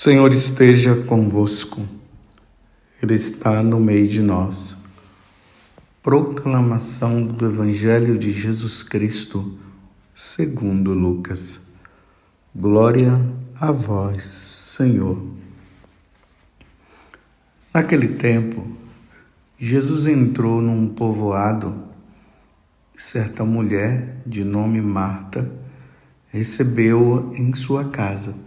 Senhor esteja convosco, Ele está no meio de nós. Proclamação do Evangelho de Jesus Cristo, segundo Lucas. Glória a vós, Senhor. Naquele tempo, Jesus entrou num povoado e certa mulher, de nome Marta, recebeu-o em sua casa.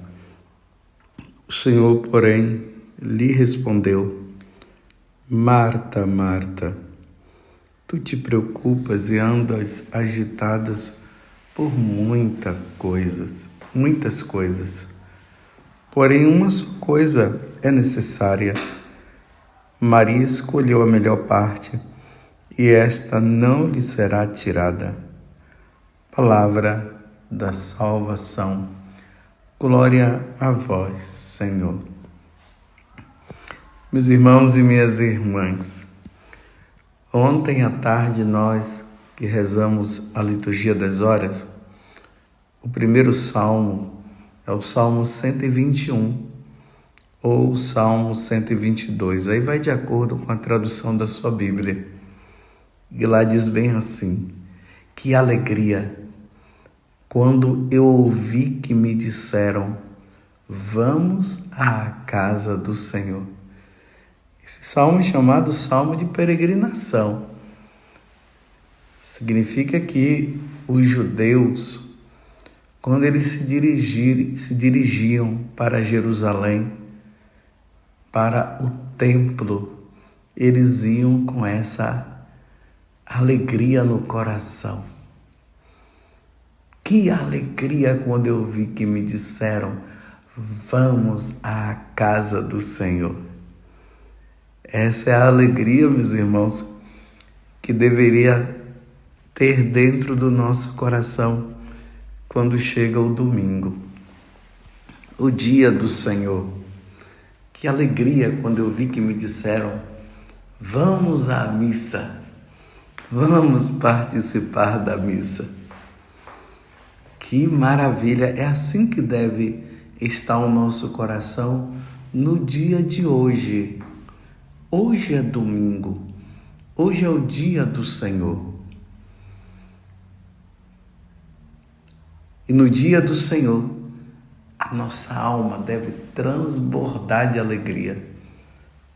O Senhor, porém, lhe respondeu: Marta, Marta, tu te preocupas e andas agitadas por muitas coisas, muitas coisas. Porém, uma só coisa é necessária. Maria escolheu a melhor parte e esta não lhe será tirada. Palavra da salvação. Glória a vós, Senhor. Meus irmãos e minhas irmãs, ontem à tarde nós que rezamos a liturgia das horas, o primeiro salmo é o Salmo 121 ou Salmo 122. Aí vai de acordo com a tradução da sua Bíblia. E lá diz bem assim: Que alegria quando eu ouvi que me disseram: Vamos à casa do Senhor. Esse salmo é chamado Salmo de Peregrinação. Significa que os judeus, quando eles se, dirigir, se dirigiam para Jerusalém, para o templo, eles iam com essa alegria no coração que alegria quando eu vi que me disseram: vamos à casa do Senhor. Essa é a alegria, meus irmãos, que deveria ter dentro do nosso coração quando chega o domingo, o dia do Senhor. Que alegria quando eu vi que me disseram: vamos à missa, vamos participar da missa. Que maravilha! É assim que deve estar o nosso coração no dia de hoje. Hoje é domingo. Hoje é o dia do Senhor. E no dia do Senhor, a nossa alma deve transbordar de alegria.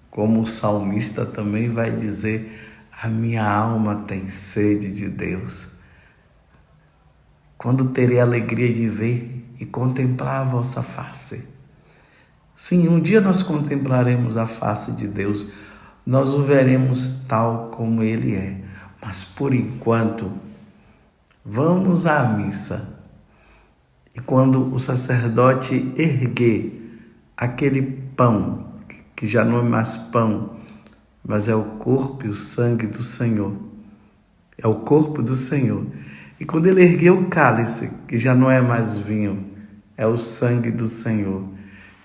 Como o salmista também vai dizer: a minha alma tem sede de Deus quando terei a alegria de ver e contemplar a vossa face. Sim, um dia nós contemplaremos a face de Deus, nós o veremos tal como Ele é, mas por enquanto, vamos à missa. E quando o sacerdote erguer aquele pão, que já não é mais pão, mas é o corpo e o sangue do Senhor, é o corpo do Senhor e quando ele ergueu o cálice, que já não é mais vinho, é o sangue do Senhor,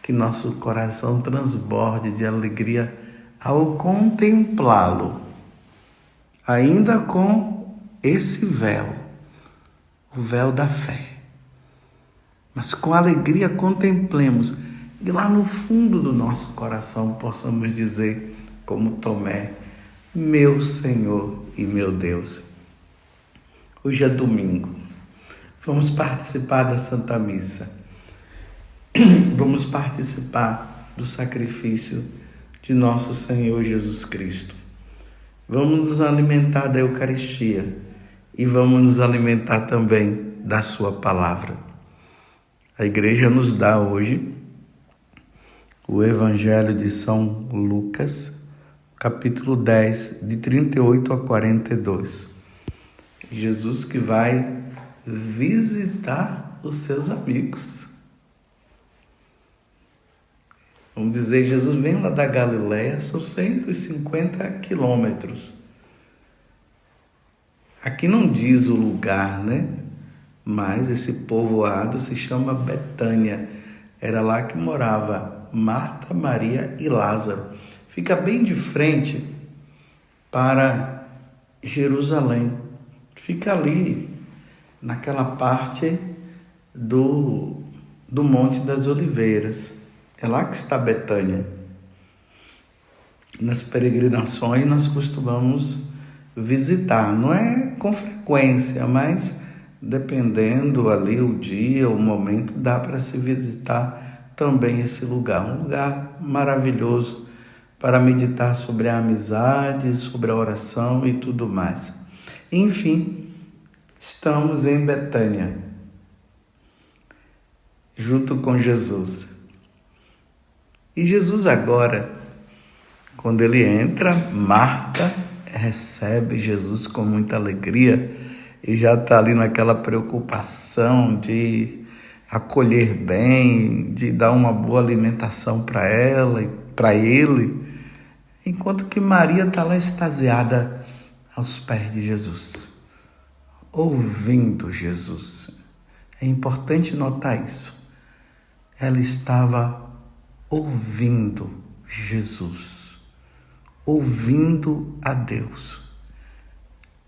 que nosso coração transborde de alegria ao contemplá-lo, ainda com esse véu, o véu da fé. Mas com alegria contemplemos e lá no fundo do nosso coração possamos dizer, como Tomé, meu Senhor e meu Deus. Hoje é domingo. Vamos participar da Santa Missa. Vamos participar do sacrifício de nosso Senhor Jesus Cristo. Vamos nos alimentar da Eucaristia e vamos nos alimentar também da Sua palavra. A igreja nos dá hoje o Evangelho de São Lucas, capítulo 10, de 38 a 42. Jesus que vai visitar os seus amigos. Vamos dizer, Jesus vem lá da Galiléia, são 150 quilômetros. Aqui não diz o lugar, né? Mas esse povoado se chama Betânia. Era lá que morava Marta, Maria e Lázaro. Fica bem de frente para Jerusalém. Fica ali, naquela parte do, do Monte das Oliveiras. É lá que está Betânia. Nas peregrinações nós costumamos visitar, não é com frequência, mas dependendo ali o dia, o momento, dá para se visitar também esse lugar, um lugar maravilhoso para meditar sobre a amizade, sobre a oração e tudo mais. Enfim, estamos em Betânia, junto com Jesus. E Jesus agora, quando ele entra, Marta recebe Jesus com muita alegria e já está ali naquela preocupação de acolher bem, de dar uma boa alimentação para ela e para ele, enquanto que Maria está lá extasiada aos pés de Jesus, ouvindo Jesus. É importante notar isso. Ela estava ouvindo Jesus, ouvindo a Deus.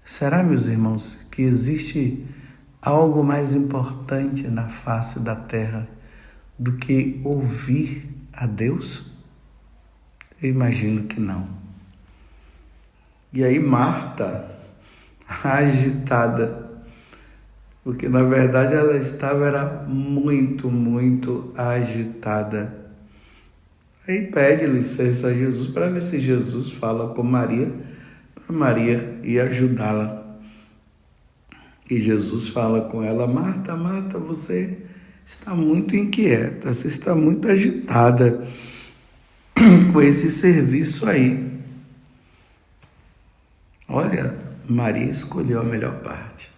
Será, meus irmãos, que existe algo mais importante na face da terra do que ouvir a Deus? Eu imagino que não. E aí, Marta, agitada, porque na verdade ela estava era muito, muito agitada Aí pede licença a Jesus para ver se Jesus fala com Maria, para Maria ir ajudá-la. E Jesus fala com ela: Marta, Marta, você está muito inquieta, você está muito agitada com esse serviço aí. Olha, Maria escolheu a melhor parte.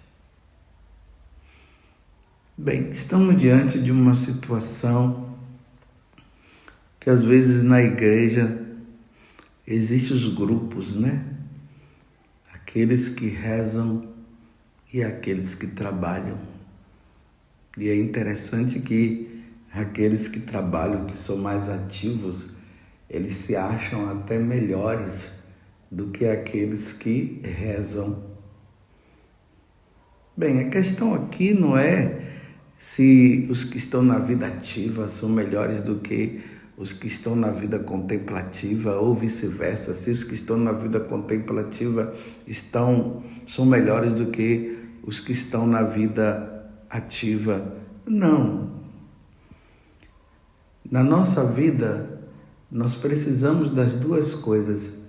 Bem, estamos diante de uma situação que às vezes na igreja existem os grupos, né? Aqueles que rezam e aqueles que trabalham. E é interessante que aqueles que trabalham, que são mais ativos, eles se acham até melhores do que aqueles que rezam. Bem, a questão aqui não é se os que estão na vida ativa são melhores do que os que estão na vida contemplativa ou vice-versa, se os que estão na vida contemplativa estão são melhores do que os que estão na vida ativa. Não. Na nossa vida, nós precisamos das duas coisas.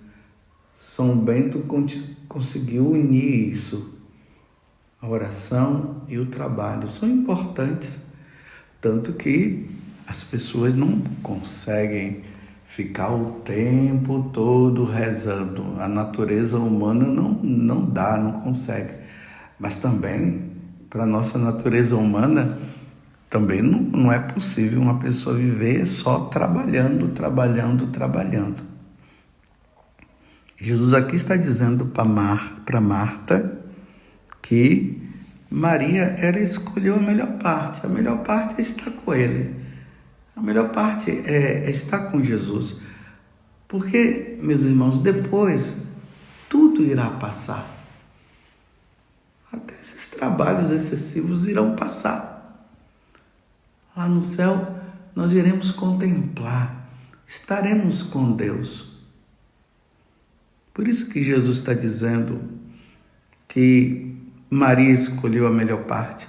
São Bento conseguiu unir isso. A oração e o trabalho são importantes, tanto que as pessoas não conseguem ficar o tempo todo rezando. A natureza humana não, não dá, não consegue. Mas também, para a nossa natureza humana, também não, não é possível uma pessoa viver só trabalhando, trabalhando, trabalhando. Jesus aqui está dizendo para Mar, Marta que Maria era escolheu a melhor parte. A melhor parte é estar com ele. A melhor parte é, é estar com Jesus. Porque, meus irmãos, depois tudo irá passar. Até esses trabalhos excessivos irão passar. Lá no céu, nós iremos contemplar, estaremos com Deus. Por isso que Jesus está dizendo que Maria escolheu a melhor parte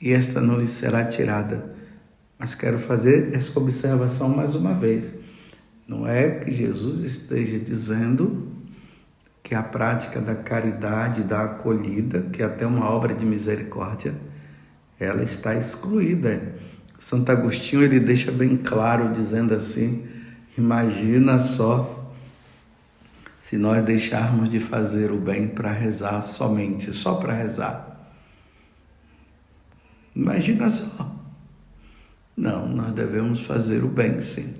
e esta não lhe será tirada. Mas quero fazer essa observação mais uma vez. Não é que Jesus esteja dizendo que a prática da caridade, da acolhida, que é até uma obra de misericórdia, ela está excluída. Santo Agostinho ele deixa bem claro dizendo assim: imagina só se nós deixarmos de fazer o bem para rezar somente, só para rezar. Imagina só. Não, nós devemos fazer o bem, sim.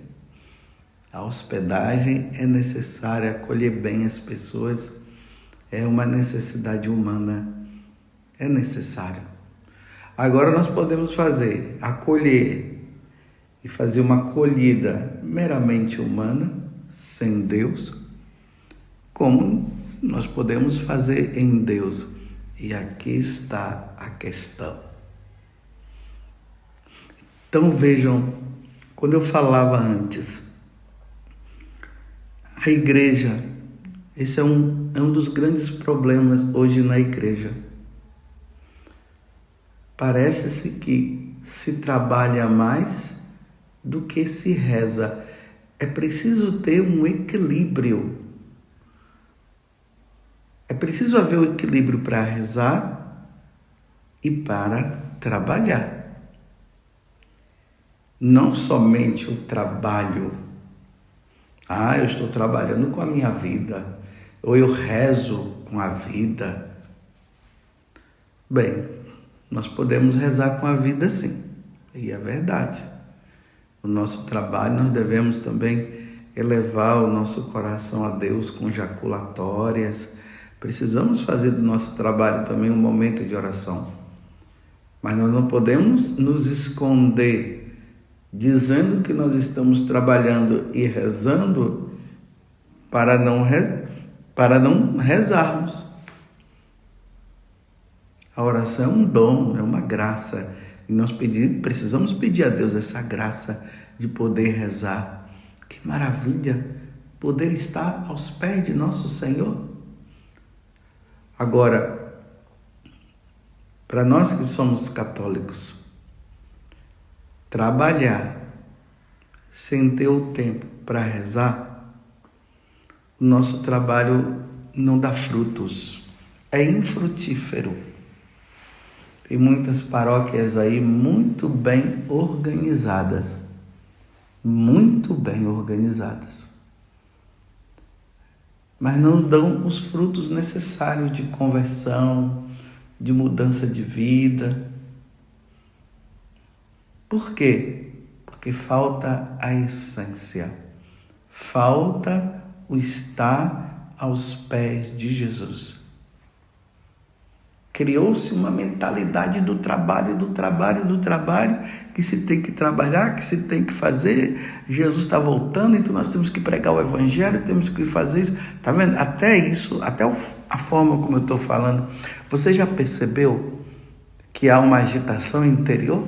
A hospedagem é necessária, acolher bem as pessoas é uma necessidade humana, é necessário. Agora nós podemos fazer acolher e fazer uma acolhida meramente humana, sem Deus, como nós podemos fazer em Deus. E aqui está a questão. Então vejam, quando eu falava antes, a igreja, esse é um, é um dos grandes problemas hoje na igreja. Parece-se que se trabalha mais do que se reza. É preciso ter um equilíbrio é preciso haver o equilíbrio para rezar e para trabalhar. Não somente o trabalho. Ah, eu estou trabalhando com a minha vida, ou eu rezo com a vida. Bem, nós podemos rezar com a vida sim, e é verdade. O nosso trabalho nós devemos também elevar o nosso coração a Deus com jaculatórias Precisamos fazer do nosso trabalho também um momento de oração. Mas nós não podemos nos esconder dizendo que nós estamos trabalhando e rezando para não, re... para não rezarmos. A oração é um dom, é uma graça. E nós pedir, precisamos pedir a Deus essa graça de poder rezar. Que maravilha poder estar aos pés de nosso Senhor. Agora, para nós que somos católicos, trabalhar sem ter o tempo para rezar, o nosso trabalho não dá frutos, é infrutífero. Tem muitas paróquias aí muito bem organizadas, muito bem organizadas mas não dão os frutos necessários de conversão, de mudança de vida. Por quê? Porque falta a essência, falta o estar aos pés de Jesus. Criou-se uma mentalidade do trabalho, do trabalho, do trabalho, que se tem que trabalhar, que se tem que fazer. Jesus está voltando, então nós temos que pregar o Evangelho, temos que fazer isso. Está vendo? Até isso, até a forma como eu estou falando. Você já percebeu que há uma agitação interior?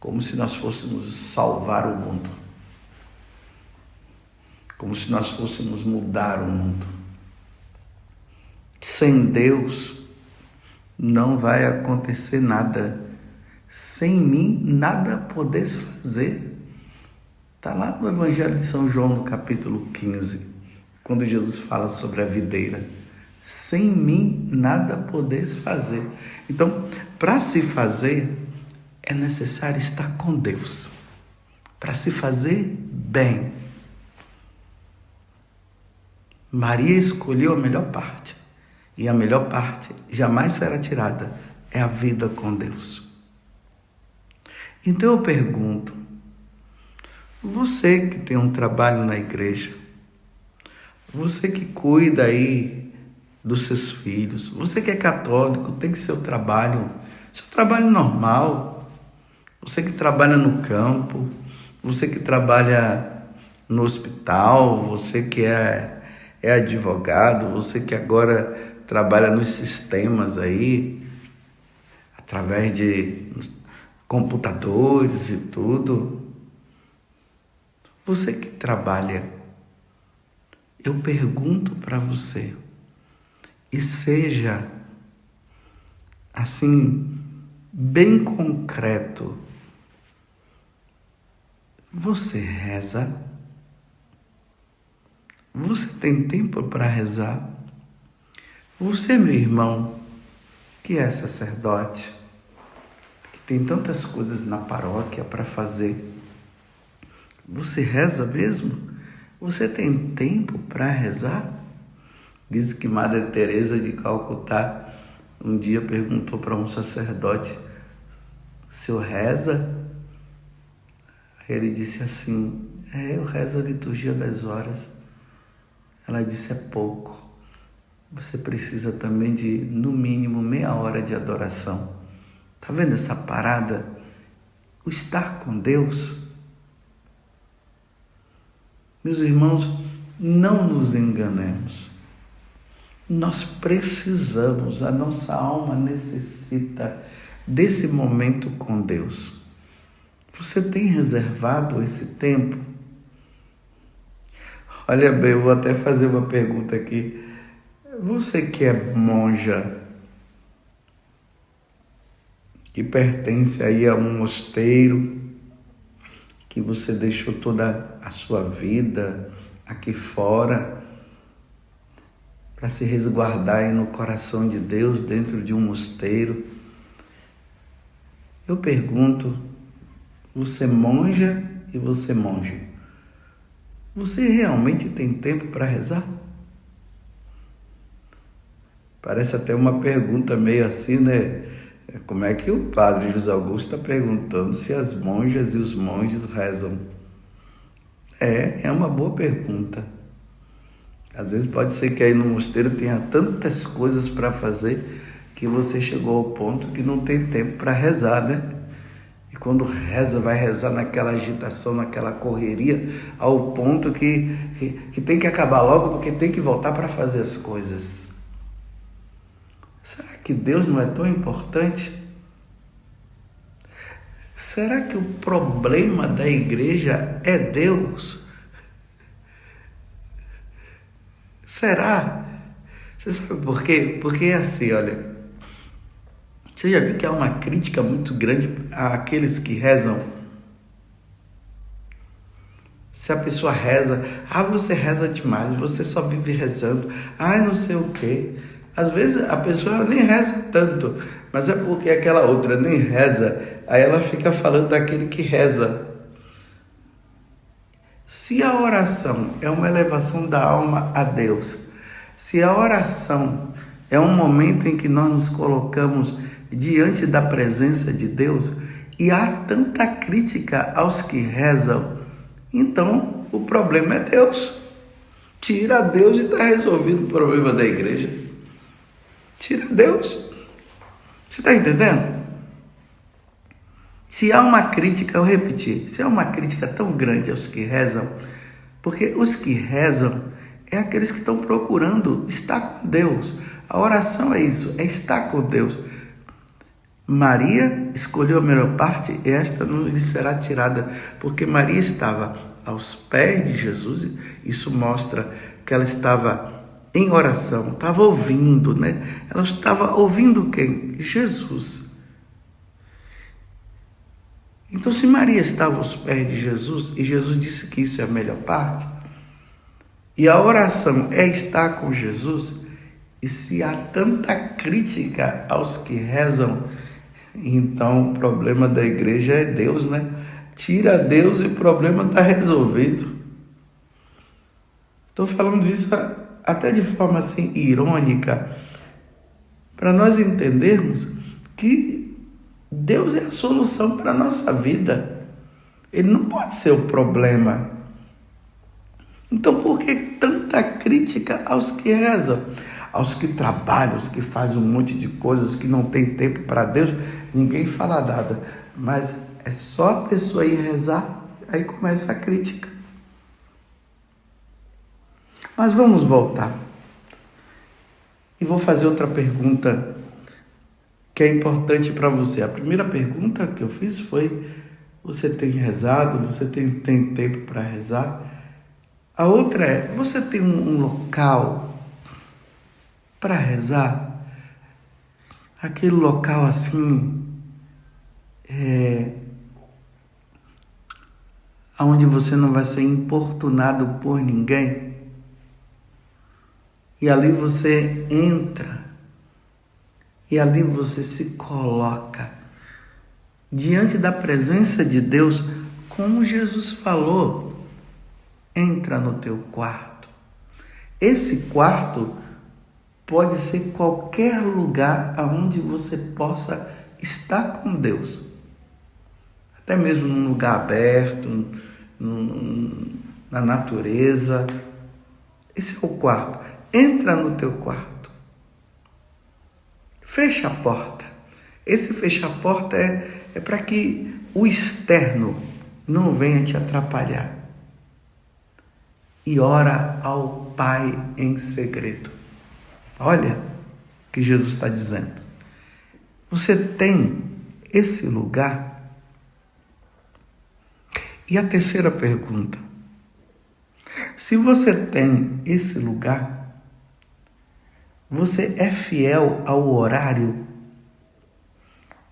Como se nós fôssemos salvar o mundo. Como se nós fôssemos mudar o mundo. Sem Deus, não vai acontecer nada. Sem mim, nada podes fazer. Está lá no Evangelho de São João, no capítulo 15, quando Jesus fala sobre a videira. Sem mim, nada podes fazer. Então, para se fazer, é necessário estar com Deus. Para se fazer bem. Maria escolheu a melhor parte. E a melhor parte jamais será tirada é a vida com Deus. Então eu pergunto, você que tem um trabalho na igreja, você que cuida aí dos seus filhos, você que é católico, tem que ser o trabalho, seu trabalho normal, você que trabalha no campo, você que trabalha no hospital, você que é, é advogado, você que agora trabalha nos sistemas aí, através de computadores e tudo. Você que trabalha, eu pergunto para você, e seja assim, bem concreto, você reza? Você tem tempo para rezar? Você, meu irmão, que é sacerdote, que tem tantas coisas na paróquia para fazer, você reza mesmo? Você tem tempo para rezar? Diz que Madre Teresa de Calcutá um dia perguntou para um sacerdote: "O senhor reza?" Ele disse assim: É, eu rezo a liturgia das horas. Ela disse: É pouco. Você precisa também de, no mínimo, meia hora de adoração. Tá vendo essa parada? O estar com Deus. Meus irmãos, não nos enganemos. Nós precisamos, a nossa alma necessita desse momento com Deus. Você tem reservado esse tempo? Olha bem, eu vou até fazer uma pergunta aqui. Você que é monja, que pertence aí a um mosteiro, que você deixou toda a sua vida aqui fora para se resguardar aí no coração de Deus dentro de um mosteiro. Eu pergunto, você monja e você monge, você realmente tem tempo para rezar? Parece até uma pergunta meio assim, né? Como é que o padre José Augusto está perguntando se as monjas e os monges rezam? É, é uma boa pergunta. Às vezes pode ser que aí no mosteiro tenha tantas coisas para fazer que você chegou ao ponto que não tem tempo para rezar, né? E quando reza, vai rezar naquela agitação, naquela correria, ao ponto que, que, que tem que acabar logo porque tem que voltar para fazer as coisas. Será que Deus não é tão importante? Será que o problema da igreja é Deus? Será? Você sabe por quê? Porque é assim, olha. Você já viu que há uma crítica muito grande àqueles que rezam? Se a pessoa reza, ah, você reza demais, você só vive rezando, ah, não sei o quê. Às vezes a pessoa nem reza tanto, mas é porque aquela outra nem reza, aí ela fica falando daquele que reza. Se a oração é uma elevação da alma a Deus, se a oração é um momento em que nós nos colocamos diante da presença de Deus e há tanta crítica aos que rezam, então o problema é Deus. Tira Deus e está resolvido o problema da igreja. Tira Deus. Você está entendendo? Se há uma crítica, eu repetir, se há uma crítica tão grande aos que rezam, porque os que rezam é aqueles que estão procurando estar com Deus. A oração é isso, é estar com Deus. Maria escolheu a melhor parte e esta não lhe será tirada, porque Maria estava aos pés de Jesus. Isso mostra que ela estava em oração, estava ouvindo, né? Ela estava ouvindo quem? Jesus. Então, se Maria estava aos pés de Jesus e Jesus disse que isso é a melhor parte, e a oração é estar com Jesus, e se há tanta crítica aos que rezam, então o problema da igreja é Deus, né? Tira Deus e o problema está resolvido. Estou falando isso até de forma assim irônica, para nós entendermos que Deus é a solução para a nossa vida. Ele não pode ser o problema. Então, por que tanta crítica aos que rezam? Aos que trabalham, aos que fazem um monte de coisas, que não tem tempo para Deus, ninguém fala nada. Mas é só a pessoa ir rezar, aí começa a crítica. Mas vamos voltar. E vou fazer outra pergunta que é importante para você. A primeira pergunta que eu fiz foi: você tem rezado? Você tem, tem tempo para rezar? A outra é: você tem um, um local para rezar? Aquele local assim, é, onde você não vai ser importunado por ninguém? E ali você entra, e ali você se coloca diante da presença de Deus, como Jesus falou: entra no teu quarto. Esse quarto pode ser qualquer lugar aonde você possa estar com Deus. até mesmo num lugar aberto, na natureza. Esse é o quarto. Entra no teu quarto. Fecha a porta. Esse fechar a porta é, é para que o externo não venha te atrapalhar. E ora ao Pai em segredo. Olha o que Jesus está dizendo. Você tem esse lugar? E a terceira pergunta: se você tem esse lugar, você é fiel ao horário?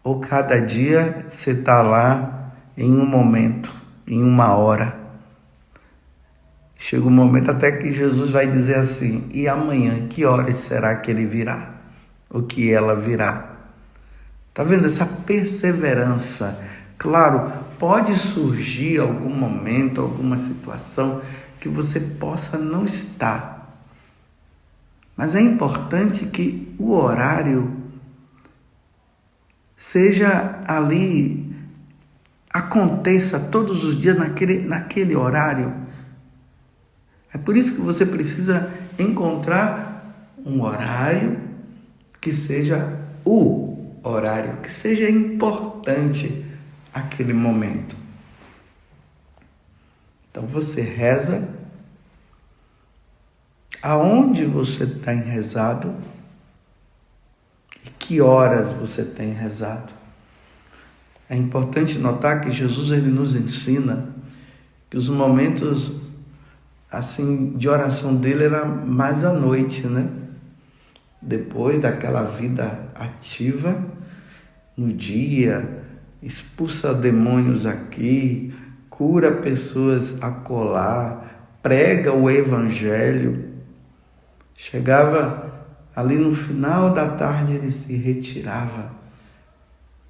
Ou cada dia você está lá em um momento, em uma hora? Chega um momento até que Jesus vai dizer assim: e amanhã, que horas será que ele virá? O que ela virá? Tá vendo essa perseverança? Claro, pode surgir algum momento, alguma situação que você possa não estar. Mas é importante que o horário seja ali, aconteça todos os dias naquele, naquele horário. É por isso que você precisa encontrar um horário que seja o horário, que seja importante aquele momento. Então você reza aonde você tem rezado e que horas você tem rezado. É importante notar que Jesus ele nos ensina que os momentos assim de oração dele era mais à noite, né? depois daquela vida ativa, no dia, expulsa demônios aqui, cura pessoas a colar, prega o evangelho. Chegava ali no final da tarde, ele se retirava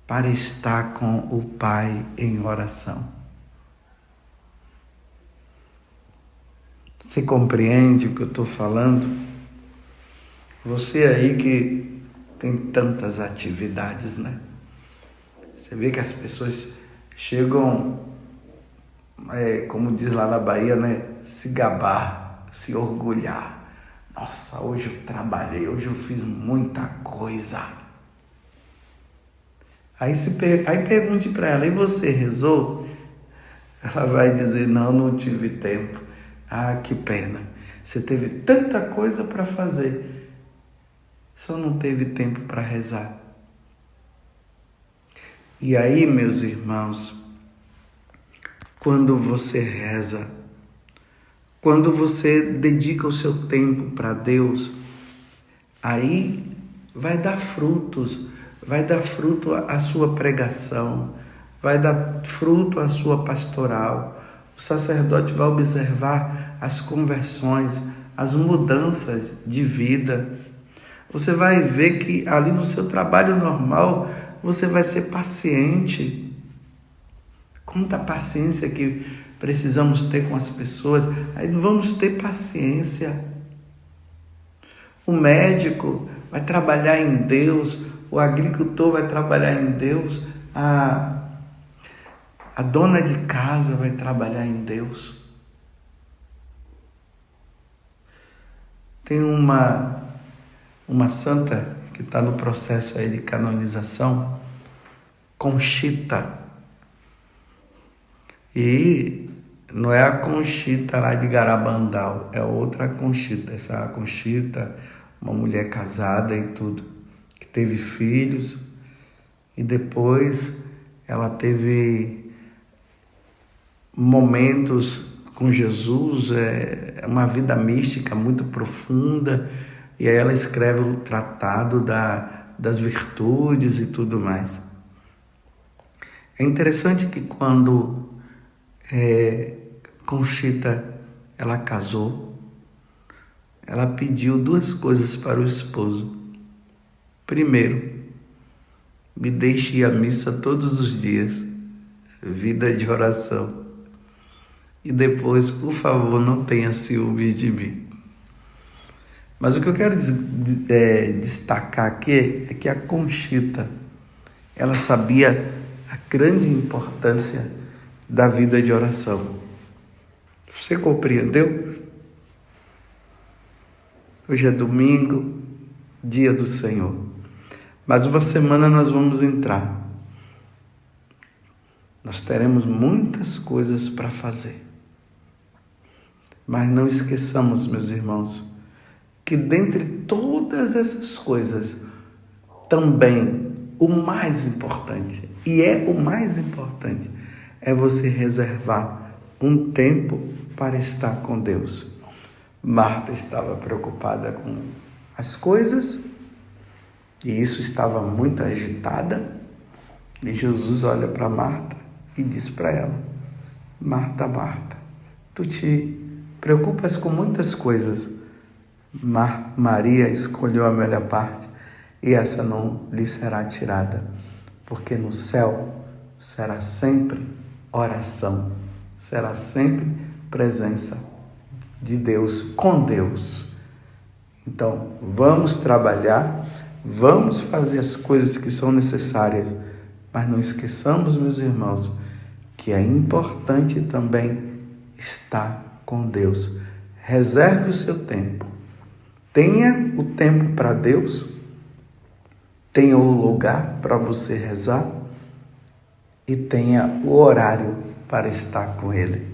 para estar com o Pai em oração. Você compreende o que eu estou falando? Você aí que tem tantas atividades, né? Você vê que as pessoas chegam, é, como diz lá na Bahia, né? Se gabar, se orgulhar. Nossa, hoje eu trabalhei, hoje eu fiz muita coisa. Aí, se per... aí pergunte para ela, e você rezou? Ela vai dizer, não, não tive tempo. Ah, que pena. Você teve tanta coisa para fazer só não teve tempo para rezar. E aí, meus irmãos, quando você reza, quando você dedica o seu tempo para Deus, aí vai dar frutos, vai dar fruto a sua pregação, vai dar fruto a sua pastoral. O sacerdote vai observar as conversões, as mudanças de vida você vai ver que ali no seu trabalho normal você vai ser paciente. Quanta paciência que precisamos ter com as pessoas, aí vamos ter paciência. O médico vai trabalhar em Deus, o agricultor vai trabalhar em Deus, a, a dona de casa vai trabalhar em Deus. Tem uma uma santa que está no processo aí de canonização, Conchita. E não é a Conchita lá de Garabandal, é outra Conchita. Essa é Conchita, uma mulher casada e tudo, que teve filhos e depois ela teve momentos com Jesus, é uma vida mística muito profunda e aí ela escreve o tratado da, das virtudes e tudo mais. É interessante que quando é, Conchita ela casou, ela pediu duas coisas para o esposo. Primeiro, me deixe ir à missa todos os dias, vida de oração. E depois, por favor, não tenha ciúmes de mim. Mas o que eu quero é, destacar aqui é que a Conchita, ela sabia a grande importância da vida de oração. Você compreendeu? Hoje é domingo, dia do Senhor. Mais uma semana nós vamos entrar. Nós teremos muitas coisas para fazer. Mas não esqueçamos, meus irmãos, que dentre todas essas coisas, também o mais importante, e é o mais importante, é você reservar um tempo para estar com Deus. Marta estava preocupada com as coisas e isso estava muito agitada. E Jesus olha para Marta e diz para ela: Marta, Marta, tu te preocupas com muitas coisas. Mar Maria escolheu a melhor parte e essa não lhe será tirada, porque no céu será sempre oração, será sempre presença de Deus com Deus. Então, vamos trabalhar, vamos fazer as coisas que são necessárias, mas não esqueçamos, meus irmãos, que é importante também estar com Deus. Reserve o seu tempo. Tenha o tempo para Deus, tenha o lugar para você rezar e tenha o horário para estar com Ele.